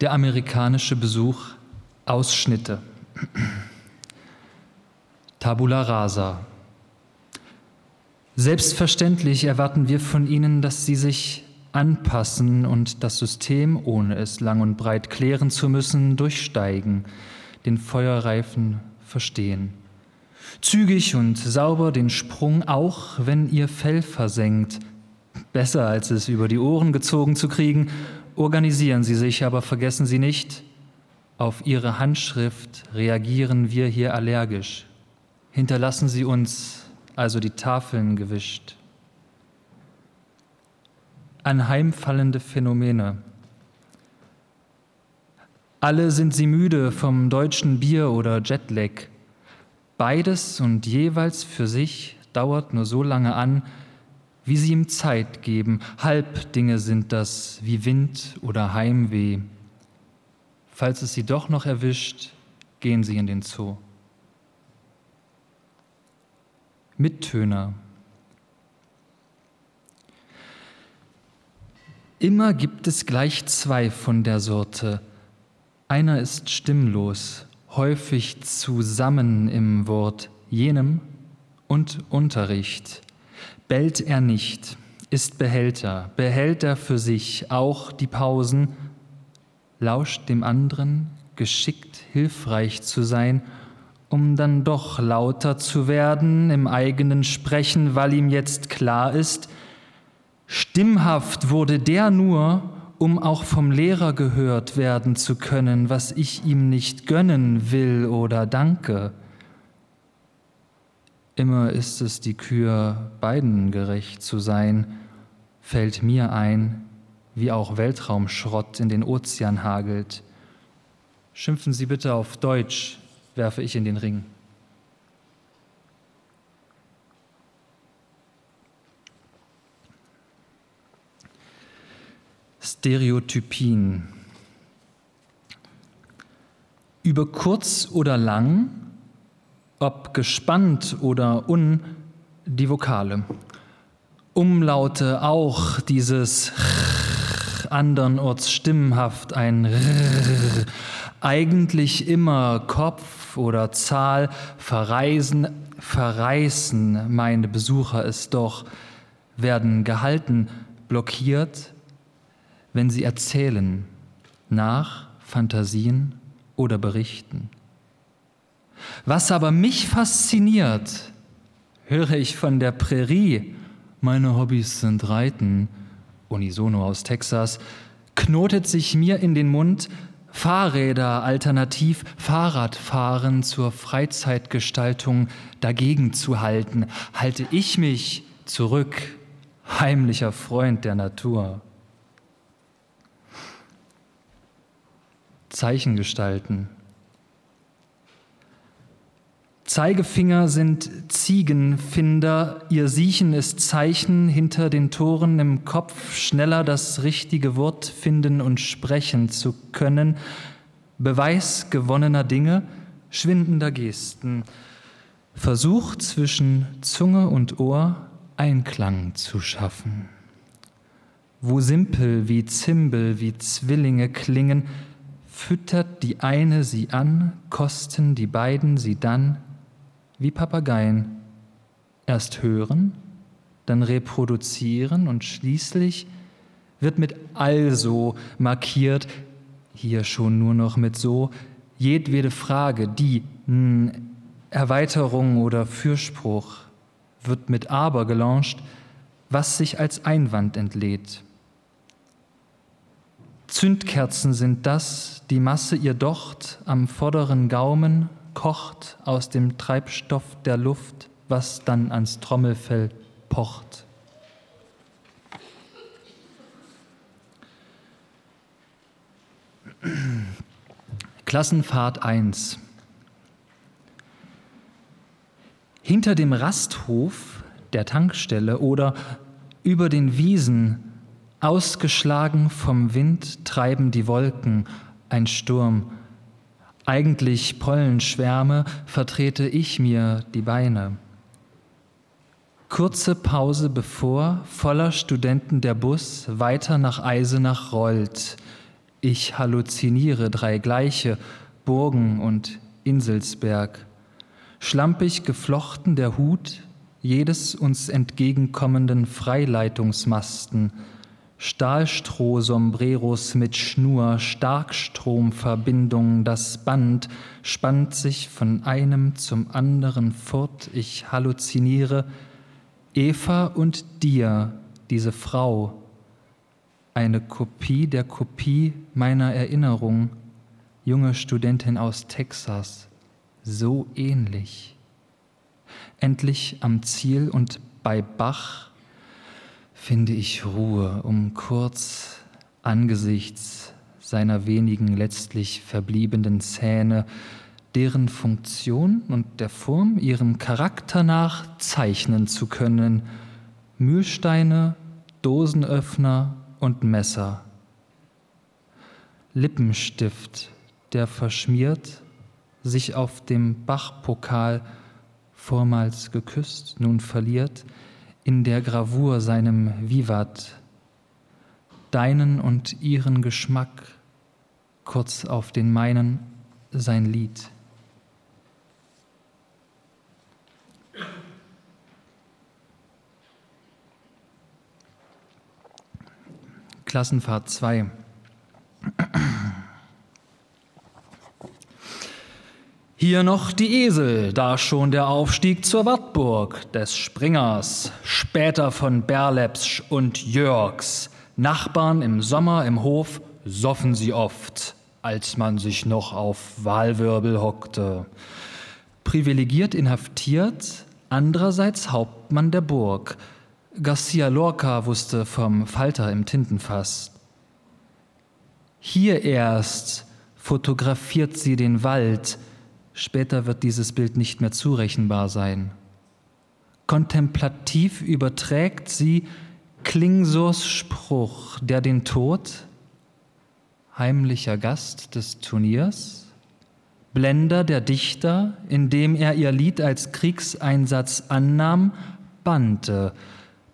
Der amerikanische Besuch, Ausschnitte. Tabula rasa. Selbstverständlich erwarten wir von Ihnen, dass Sie sich anpassen und das System, ohne es lang und breit klären zu müssen, durchsteigen, den Feuerreifen verstehen. Zügig und sauber den Sprung, auch wenn Ihr Fell versenkt. Besser als es über die Ohren gezogen zu kriegen, organisieren Sie sich, aber vergessen Sie nicht, auf Ihre Handschrift reagieren wir hier allergisch. Hinterlassen Sie uns also die Tafeln gewischt. Anheimfallende Phänomene. Alle sind sie müde vom deutschen Bier oder Jetlag. Beides und jeweils für sich dauert nur so lange an, wie sie ihm Zeit geben. Halbdinge sind das, wie Wind oder Heimweh. Falls es sie doch noch erwischt, gehen sie in den Zoo. Mittöner. Immer gibt es gleich zwei von der Sorte. Einer ist stimmlos, häufig zusammen im Wort jenem und Unterricht. Bellt er nicht, ist Behälter, behält er für sich auch die Pausen, lauscht dem anderen, geschickt hilfreich zu sein um dann doch lauter zu werden im eigenen Sprechen, weil ihm jetzt klar ist, stimmhaft wurde der nur, um auch vom Lehrer gehört werden zu können, was ich ihm nicht gönnen will oder danke. Immer ist es die Kür, beiden gerecht zu sein, fällt mir ein, wie auch Weltraumschrott in den Ozean hagelt. Schimpfen Sie bitte auf Deutsch, werfe ich in den Ring. Stereotypien. Über kurz oder lang, ob gespannt oder un, die Vokale. Umlaute auch dieses andernorts stimmhaft ein eigentlich immer Kopf oder Zahl verreisen, verreißen meine Besucher es doch, werden gehalten, blockiert, wenn sie erzählen, nach Fantasien oder berichten. Was aber mich fasziniert, höre ich von der Prärie, meine Hobbys sind Reiten, unisono aus Texas, knotet sich mir in den Mund, Fahrräder alternativ Fahrradfahren zur Freizeitgestaltung dagegen zu halten, halte ich mich zurück, heimlicher Freund der Natur. Zeichen gestalten. Zeigefinger sind Ziegenfinder, ihr Siechen ist Zeichen hinter den Toren im Kopf, schneller das richtige Wort finden und sprechen zu können, Beweis gewonnener Dinge, schwindender Gesten, Versuch zwischen Zunge und Ohr Einklang zu schaffen. Wo Simpel wie Zimbel, wie Zwillinge klingen, füttert die eine sie an, kosten die beiden sie dann wie Papageien. Erst hören, dann reproduzieren und schließlich wird mit also markiert, hier schon nur noch mit so, jedwede Frage, die mh, hm, Erweiterung oder Fürspruch wird mit aber gelauncht, was sich als Einwand entlädt. Zündkerzen sind das, die Masse ihr Docht am vorderen Gaumen kocht aus dem Treibstoff der Luft, was dann ans Trommelfell pocht. Klassenfahrt 1. Hinter dem Rasthof der Tankstelle oder über den Wiesen, ausgeschlagen vom Wind, treiben die Wolken, ein Sturm, eigentlich Pollenschwärme, vertrete ich mir die Beine. Kurze Pause bevor voller Studenten der Bus weiter nach Eisenach rollt. Ich halluziniere drei gleiche Burgen und Inselsberg. Schlampig geflochten der Hut jedes uns entgegenkommenden Freileitungsmasten, Stahlstroh-Sombreros mit Schnur, Starkstromverbindung, das Band spannt sich von einem zum anderen fort. Ich halluziniere Eva und dir, diese Frau, eine Kopie der Kopie meiner Erinnerung, junge Studentin aus Texas, so ähnlich. Endlich am Ziel und bei Bach finde ich Ruhe, um kurz angesichts seiner wenigen letztlich verbliebenen Zähne, deren Funktion und der Form ihrem Charakter nach zeichnen zu können, Mühlsteine, Dosenöffner und Messer. Lippenstift, der verschmiert, sich auf dem Bachpokal vormals geküsst, nun verliert, in der Gravur seinem Vivat, deinen und ihren Geschmack, kurz auf den meinen sein Lied. Klassenfahrt 2. Hier noch die Esel, da schon der Aufstieg zur Wartburg des Springers, später von Berlepsch und Jörgs. Nachbarn im Sommer im Hof soffen sie oft, als man sich noch auf Wahlwirbel hockte. Privilegiert inhaftiert, andererseits Hauptmann der Burg, Garcia Lorca wusste vom Falter im Tintenfass. Hier erst fotografiert sie den Wald, später wird dieses Bild nicht mehr zurechenbar sein. Kontemplativ überträgt sie Klingsors Spruch, der den Tod, heimlicher Gast des Turniers, Blender der Dichter, indem er ihr Lied als Kriegseinsatz annahm, bannte,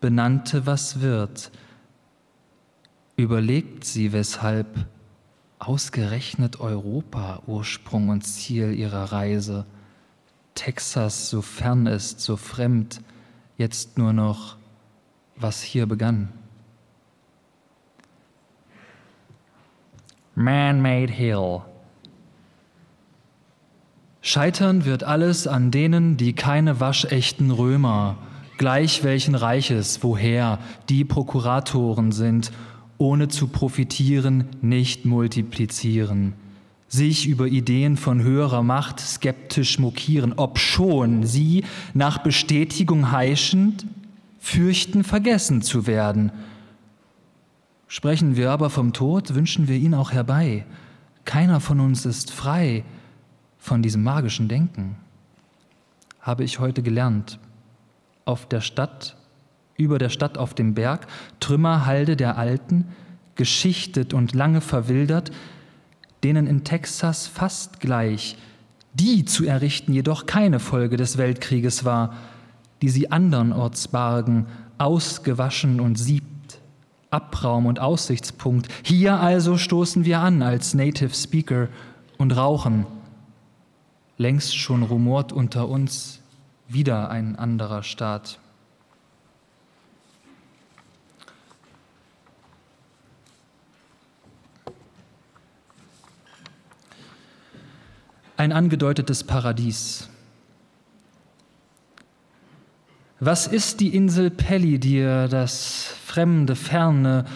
benannte, was wird. Überlegt sie, weshalb ausgerechnet Europa Ursprung und Ziel ihrer Reise, Texas so fern ist, so fremd, jetzt nur noch, was hier begann. Man-made Hill. Scheitern wird alles an denen, die keine waschechten Römer, gleich welchen Reiches, woher die Prokuratoren sind, ohne zu profitieren, nicht multiplizieren, sich über Ideen von höherer Macht skeptisch mokieren, obschon sie nach Bestätigung heischend fürchten, vergessen zu werden. Sprechen wir aber vom Tod, wünschen wir ihn auch herbei. Keiner von uns ist frei von diesem magischen Denken. Habe ich heute gelernt auf der Stadt, über der Stadt auf dem Berg, Trümmerhalde der Alten, geschichtet und lange verwildert, denen in Texas fast gleich, die zu errichten jedoch keine Folge des Weltkrieges war, die sie andernorts bargen, ausgewaschen und siebt, Abraum und Aussichtspunkt. Hier also stoßen wir an als Native Speaker und rauchen. Längst schon rumort unter uns wieder ein anderer Staat. Ein angedeutetes Paradies. Was ist die Insel Pelli dir, das fremde Ferne,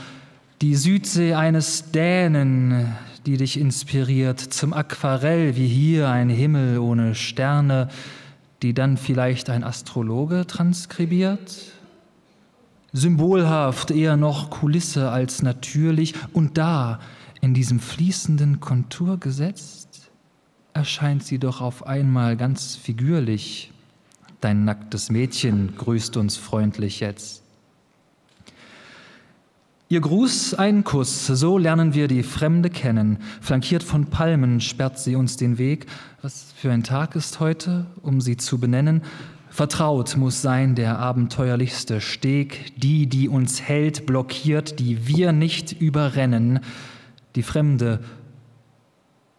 die Südsee eines Dänen, die dich inspiriert, zum Aquarell wie hier ein Himmel ohne Sterne, die dann vielleicht ein Astrologe transkribiert? Symbolhaft eher noch Kulisse als natürlich und da, in diesem fließenden Kontur gesetzt, erscheint sie doch auf einmal ganz figürlich. Dein nacktes Mädchen grüßt uns freundlich jetzt. Ihr Gruß ein Kuss, so lernen wir die Fremde kennen. Flankiert von Palmen sperrt sie uns den Weg. Was für ein Tag ist heute, um sie zu benennen? Vertraut muss sein der abenteuerlichste Steg, die, die uns hält, blockiert, die wir nicht überrennen. Die Fremde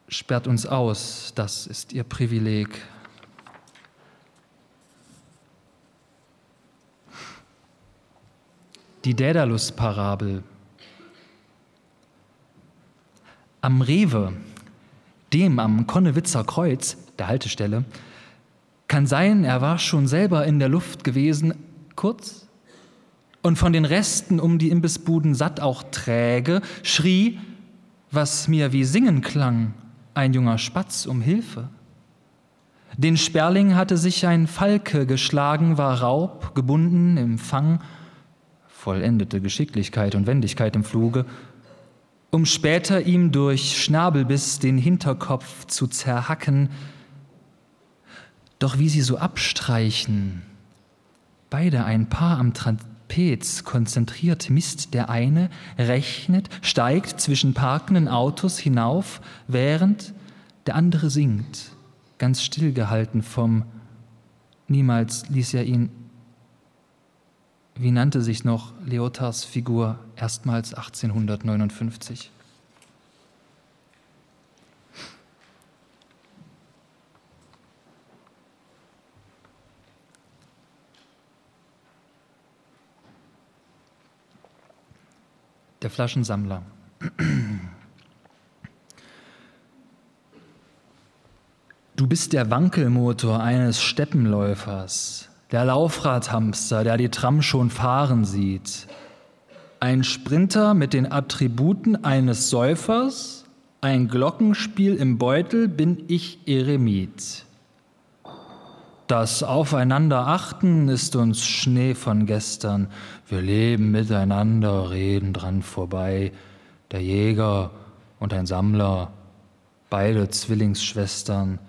sperrt uns aus, das ist ihr Privileg. Die Daedalus-Parabel. Am Rewe, dem am Konnewitzer Kreuz, der Haltestelle, kann sein, er war schon selber in der Luft gewesen, kurz, und von den Resten um die Imbissbuden satt auch träge, schrie, was mir wie Singen klang, ein junger Spatz um Hilfe. Den Sperling hatte sich ein Falke geschlagen, war Raub, gebunden im Fang, vollendete Geschicklichkeit und Wendigkeit im Fluge, um später ihm durch Schnabelbiss den Hinterkopf zu zerhacken. Doch wie sie so abstreichen, beide ein Paar am Trapez, konzentriert misst der eine, rechnet, steigt zwischen parkenden Autos hinauf, während der andere singt, ganz stillgehalten vom Niemals ließ er ihn wie nannte sich noch Leotards Figur erstmals 1859? Der Flaschensammler. Du bist der Wankelmotor eines Steppenläufers der Laufradhamster, der die Tram schon fahren sieht. Ein Sprinter mit den Attributen eines Säufers, ein Glockenspiel im Beutel bin ich Eremit. Das Aufeinanderachten ist uns Schnee von gestern. Wir leben miteinander, reden dran vorbei. Der Jäger und ein Sammler, beide Zwillingsschwestern.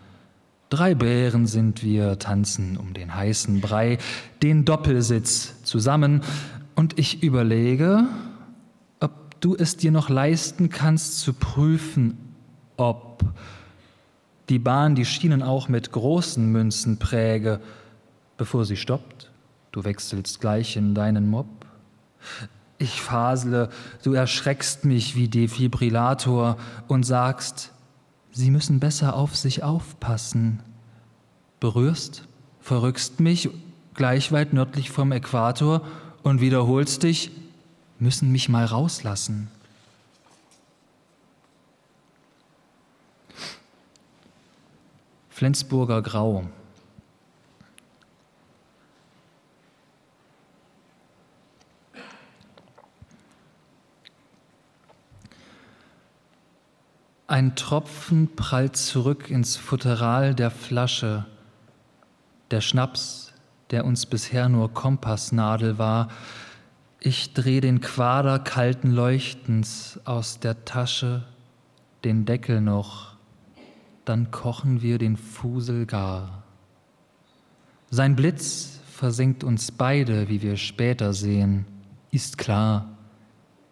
Drei Bären sind wir, tanzen um den heißen Brei, den Doppelsitz zusammen, und ich überlege, ob du es dir noch leisten kannst zu prüfen, ob die Bahn die Schienen auch mit großen Münzen präge, bevor sie stoppt. Du wechselst gleich in deinen Mob. Ich fasle, du erschreckst mich wie Defibrillator und sagst, Sie müssen besser auf sich aufpassen. Berührst, verrückst mich gleich weit nördlich vom Äquator und wiederholst dich, müssen mich mal rauslassen. Flensburger Grau. Ein Tropfen prallt zurück ins Futteral der Flasche. Der Schnaps, der uns bisher nur Kompassnadel war. Ich dreh den Quader kalten Leuchtens aus der Tasche, den Deckel noch, dann kochen wir den Fusel gar. Sein Blitz versenkt uns beide, wie wir später sehen, ist klar.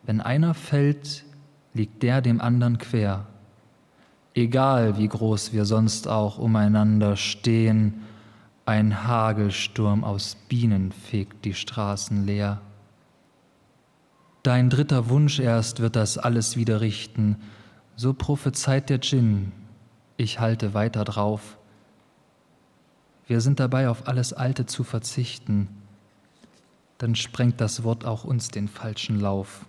Wenn einer fällt, liegt der dem anderen quer egal wie groß wir sonst auch umeinander stehen, ein Hagelsturm aus Bienen fegt die Straßen leer. Dein dritter Wunsch erst wird das alles wieder richten, so prophezeit der Djinn, ich halte weiter drauf. Wir sind dabei, auf alles Alte zu verzichten, dann sprengt das Wort auch uns den falschen Lauf.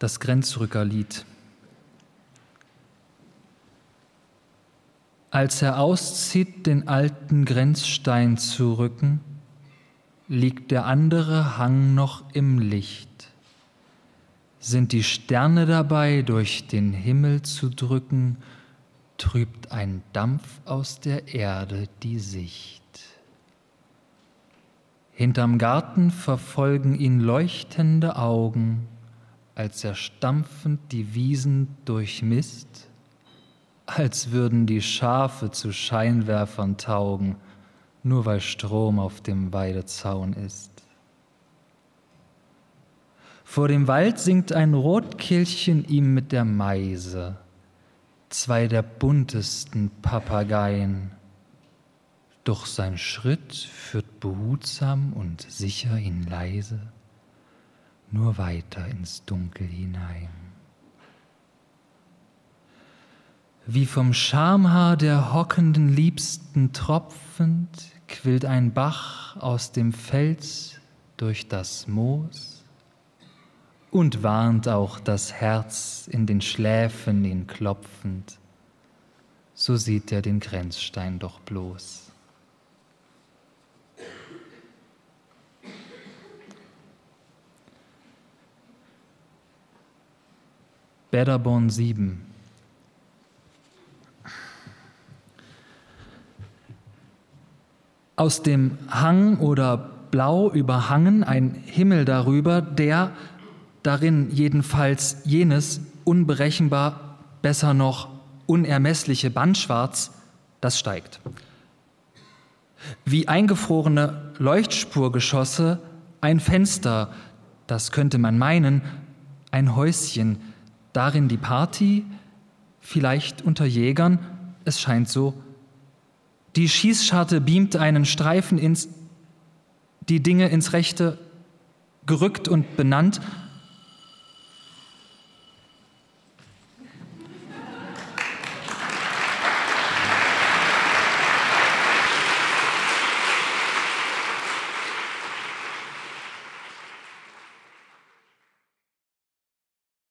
das Grenzrückerlied. Als er auszieht, den alten Grenzstein zu rücken, liegt der andere Hang noch im Licht. Sind die Sterne dabei, durch den Himmel zu drücken, trübt ein Dampf aus der Erde die Sicht. Hinterm Garten verfolgen ihn leuchtende Augen, als er stampfend die Wiesen durchmisst, als würden die Schafe zu Scheinwerfern taugen, nur weil Strom auf dem Weidezaun ist. Vor dem Wald singt ein Rotkehlchen ihm mit der Meise, zwei der buntesten Papageien. Doch sein Schritt führt behutsam und sicher ihn leise nur weiter ins Dunkel hinein. Wie vom Schamhaar der hockenden Liebsten tropfend quillt ein Bach aus dem Fels durch das Moos und warnt auch das Herz in den Schläfen ihn klopfend, so sieht er den Grenzstein doch bloß. Bäderborn 7. Aus dem Hang oder blau überhangen ein Himmel darüber, der darin jedenfalls jenes unberechenbar, besser noch unermessliche Bandschwarz, das steigt. Wie eingefrorene Leuchtspurgeschosse ein Fenster, das könnte man meinen, ein Häuschen, darin die Party, vielleicht unter Jägern, es scheint so. Die Schießscharte beamt einen Streifen ins, die Dinge ins Rechte gerückt und benannt,